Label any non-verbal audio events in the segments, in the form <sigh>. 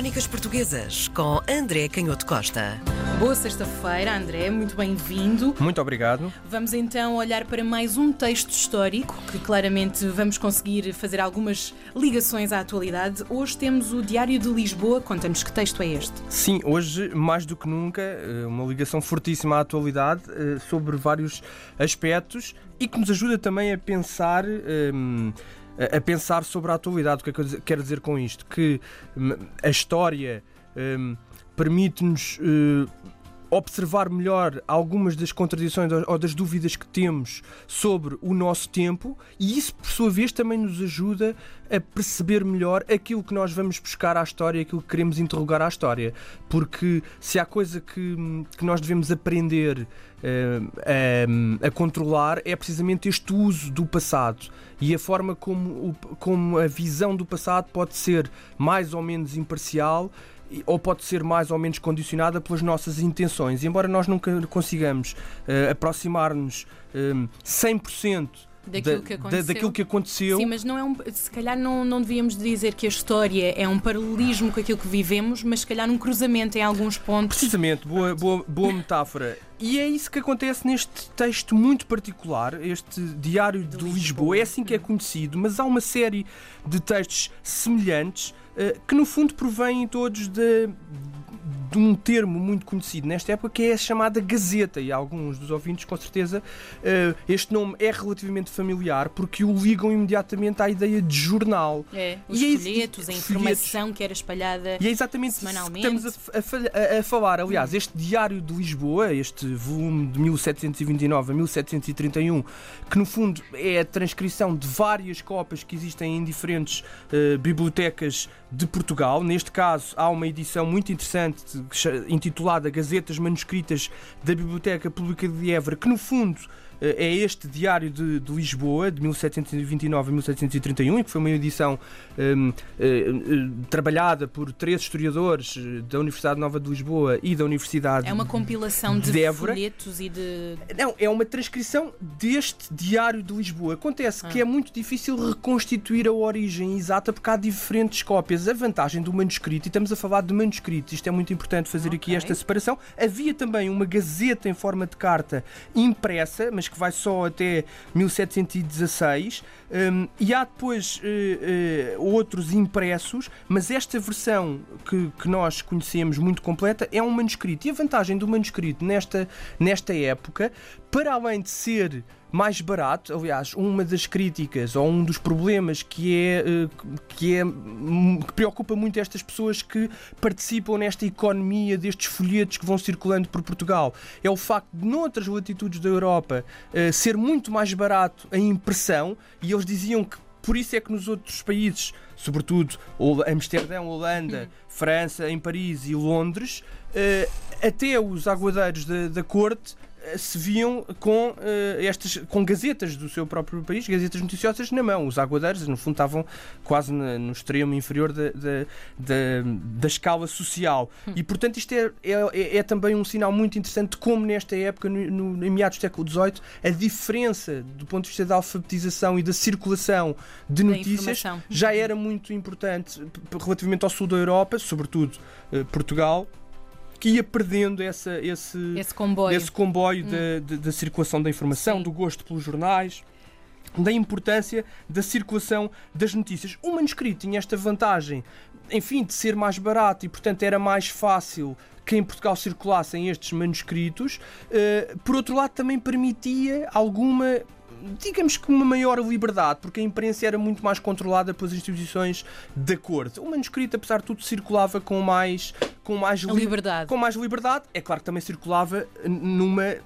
Crónicas Portuguesas com André Canhoto Costa. Boa sexta-feira, André, muito bem-vindo. Muito obrigado. Vamos então olhar para mais um texto histórico que claramente vamos conseguir fazer algumas ligações à atualidade. Hoje temos o Diário de Lisboa. Conta-nos que texto é este? Sim, hoje, mais do que nunca, eh, uma ligação fortíssima à atualidade eh, sobre vários aspectos e que nos ajuda também a pensar. Um, a pensar sobre a atualidade. O que é que eu quero dizer com isto? Que hum, a história um, permite-nos uh, observar melhor algumas das contradições ou das dúvidas que temos sobre o nosso tempo e isso, por sua vez, também nos ajuda a perceber melhor aquilo que nós vamos buscar à história, aquilo que queremos interrogar à história. Porque se há coisa que, que nós devemos aprender uh, a, a, controlar é precisamente este uso do passado e a forma como, como a visão do passado pode ser mais ou menos imparcial ou pode ser mais ou menos condicionada pelas nossas intenções. E embora nós nunca consigamos uh, aproximar-nos um, 100% daquilo, da, que aconteceu. Da, daquilo que aconteceu. Sim, mas não é um, se calhar não, não devíamos dizer que a história é um paralelismo com aquilo que vivemos, mas se calhar um cruzamento em alguns pontos. Precisamente, boa, boa, boa metáfora. E é isso que acontece neste texto muito particular, este Diário de, de Lisboa. Lisboa. É assim que é conhecido, mas há uma série de textos semelhantes eh, que no fundo provêm todos de, de um termo muito conhecido nesta época que é a chamada Gazeta, e alguns dos ouvintes, com certeza, uh, este nome é relativamente familiar porque o ligam imediatamente à ideia de jornal. É, os e é folhetos, é, a informação folhetos. que era espalhada e é exatamente semanalmente. estamos a, a, a, falar. Aliás, este Diário de Lisboa, este volume de 1729 a 1731, que no fundo é a transcrição de várias cópias que existem em diferentes uh, bibliotecas de Portugal. Neste caso, há uma edição muito interessante intitulada Gazetas Manuscritas da Biblioteca Pública de Évora, que no fundo é este Diário de, de, Lisboa, de 1729 a 1731, e que foi uma edição um, uh, uh, trabalhada por três historiadores eh, da Universidade Nova de Lisboa e da Universidade É uma compilação de, de folhetos e de. Não, é uma transcrição deste Diário de Lisboa. Acontece ah. que é muito difícil reconstituir a origem exata porque há diferentes cópias. A vantagem do manuscrito, e estamos a falar de manuscrito, isto é muito importante fazer okay. aqui esta separação. Havia também uma gazeta em forma de carta impressa, mas que vai só até 1716, um, e há depois uh, uh, outros impressos, mas esta versão que, que nós conhecemos muito completa é um manuscrito. E a vantagem do manuscrito nesta, nesta época, para além de ser mais barato. Aliás, uma das críticas ou um dos problemas que é eh, que é que preocupa muito estas pessoas que participam nesta economia destes folhetos que vão circulando por Portugal é o facto de noutras latitudes da Europa eh, ser muito mais barato a impressão e eles diziam que por isso é que nos outros países, sobretudo Amsterdão, Holanda, hum. França, em Paris e Londres, eh, até os aguadeiros da, da corte se viam com, uh, estas, com gazetas do seu próprio país, gazetas noticiosas na mão. Os aguadeiros, no fundo, estavam quase na, no extremo inferior da, da, da, da escala social. Hum. E, portanto, isto é, é, é, é, também um sinal muito interessante de como, nesta época, no, no, em meados do século XVIII, a diferença do ponto de vista da alfabetização e da circulação de notícias já era muito importante relativamente ao sul da Europa, sobretudo uh, Portugal que ia perdendo essa, esse, esse comboio, esse comboio hum. da, circulação da informação, Sim. do gosto pelos jornais da importância da circulação das notícias. O manuscrito tinha esta vantagem, enfim, de ser mais barato e, portanto, era mais fácil que em Portugal circulassem estes manuscritos. Uh, por outro lado, também permitia alguma digamos que uma maior liberdade, porque a imprensa era muito mais controlada pelas instituições da corte. O manuscrito, apesar de tudo, circulava com mais com mais li liberdade. Com mais liberdade. É claro que também circulava numa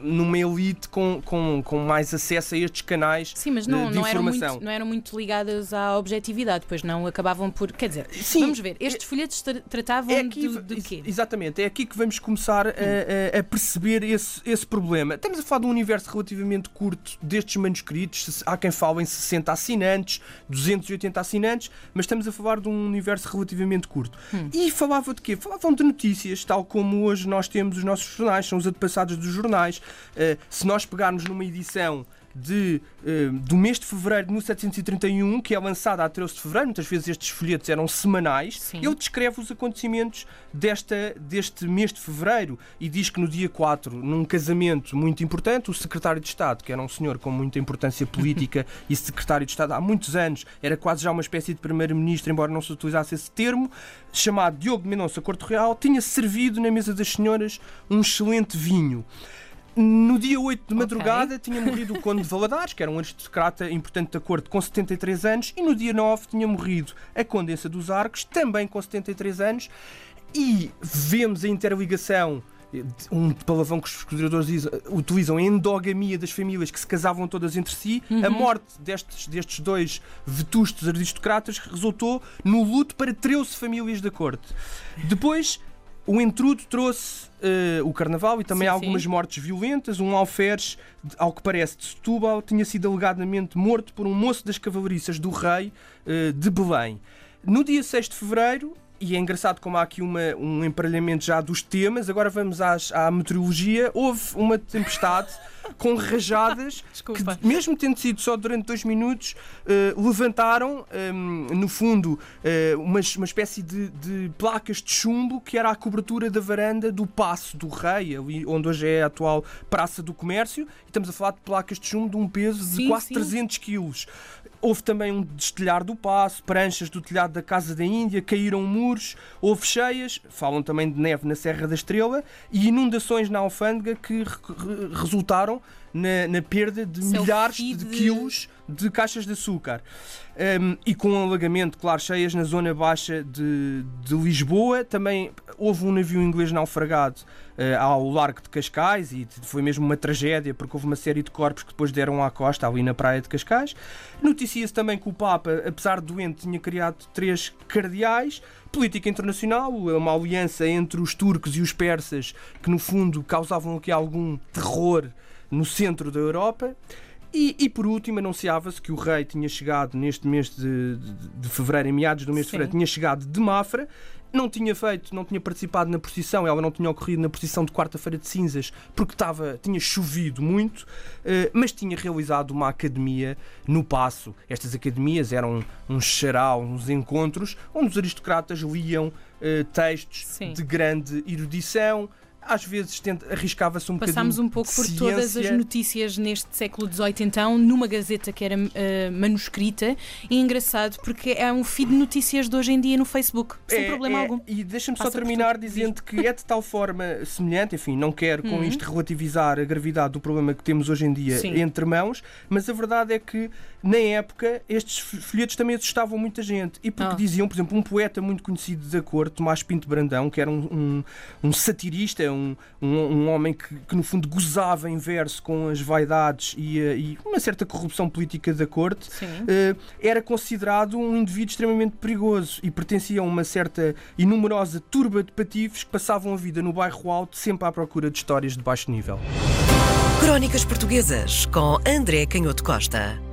numa elite com, com, com mais acesso a estes canais Sim, mas não, de, de não informação. Eram muito, não eram muito ligadas à objetividade, pois não acabavam por. Quer dizer, Sim, vamos ver, estes é, folhetos tratavam é aqui, de, de quê? Exatamente, é aqui que vamos começar a, a, a, perceber esse, esse problema. Estamos a falar de um universo relativamente curto destes manuscritos, há quem fale em 60 assinantes, 280 assinantes, mas estamos a falar de um universo relativamente curto. Hum. E falava de quê? Falavam de notícias, tal como hoje nós temos os nossos jornais, são os antepassados dos jornais jornais. Uh, se nós pegarmos numa edição de, uh, do mês de fevereiro de 1731, que é lançada a 13 de fevereiro, muitas vezes estes folhetos eram semanais, Sim. ele descreve os acontecimentos desta, deste mês de fevereiro e diz que no dia 4, num casamento muito importante, o secretário de Estado, que era um senhor com muita importância política <laughs> e secretário de Estado há muitos anos, era quase já uma espécie de primeiro-ministro, embora não se utilizasse esse termo, chamado Diogo de Mendonça Corte Real, tinha servido na mesa das senhoras um excelente vinho. No dia 8 de madrugada okay. tinha morrido o Conde de Valadares, que era um aristocrata importante da corte, com 73 anos, e no dia 9 tinha morrido a Condessa dos Arcos, também com 73 anos, e vemos a interligação um palavrão que os historiadores utilizam, a endogamia das famílias que se casavam todas entre si, uhum. a morte destes, destes dois vetustos aristocratas resultou no luto para 13 famílias da corte. Depois, o entrudo trouxe uh, o carnaval e também sim, algumas sim. mortes violentas. Um alferes, ao que parece, de Setúbal, tinha sido alegadamente morto por um moço das cavalariças do rei uh, de Belém. No dia 6 de fevereiro, e é engraçado como há aqui uma, um emparelhamento já dos temas. Agora vamos às, à meteorologia. Houve uma tempestade <laughs> com rajadas <laughs> que, mesmo tendo sido só durante dois minutos, uh, levantaram, um, ehm, no fundo, uh, uma, uma espécie de, de, placas de chumbo que era a cobertura da varanda do Passo do Rei, ali onde hoje é a atual Praça do Comércio. E estamos a falar de placas de chumbo de um peso de sim, quase sim. 300 quilos. Houve também um destelhar do passo, pranchas do telhado da Casa da Índia, caíram muros, houve cheias, falam também de neve na Serra da Estrela e inundações na alfândega que re na, na, perda de Seu milhares de quilos de caixas de açúcar. Um, e com um alagamento, claro, cheias na zona baixa de, de Lisboa. Também houve um navio inglês naufragado uh, ao largo de Cascais e foi mesmo uma tragédia porque houve uma série de corpos que depois deram à costa ali na praia de Cascais. Noticia-se também que o Papa, apesar de doente, tinha criado três cardeais. Política internacional, uma aliança entre os turcos e os persas que no fundo causavam aqui algum terror no centro da Europa. E, e, por último, anunciava-se que o rei tinha chegado neste mês de, de, de fevereiro, em meados do mês Sim. de fevereiro, tinha chegado de Mafra, não tinha feito, não tinha participado na procissão, ela não tinha ocorrido na procissão de quarta-feira de cinzas porque estava, tinha chovido muito, eh, mas tinha realizado uma academia no Passo. Estas academias eram uns charal, uns encontros onde os aristocratas liam eh, textos Sim. de grande erudição às vezes arriscava-se um Passámos um pouco por ciência. todas as notícias neste século XVIII, então, numa gazeta que era uh, manuscrita. E é engraçado porque é um feed de notícias de hoje em dia no Facebook, sem é, problema é, algum. E deixa-me só terminar dizendo que é de tal forma semelhante, enfim, não quero com uhum. isto relativizar a gravidade do problema que temos hoje em dia Sim. entre mãos, mas a verdade é que na época estes folhetos também assustavam muita gente. E porque oh. diziam, por exemplo, um poeta muito conhecido da cor, Tomás Pinto Brandão, que era um, um, um satirista, um, um, um homem que, que, no fundo, gozava em verso com as vaidades e, eh, e uma certa corrupção política da corte, uh, era considerado um indivíduo extremamente perigoso e pertencia a uma certa e numerosa turba de patifes que passavam a vida no bairro alto, sempre à procura de histórias de baixo nível. Crónicas Portuguesas com André Canhoto Costa.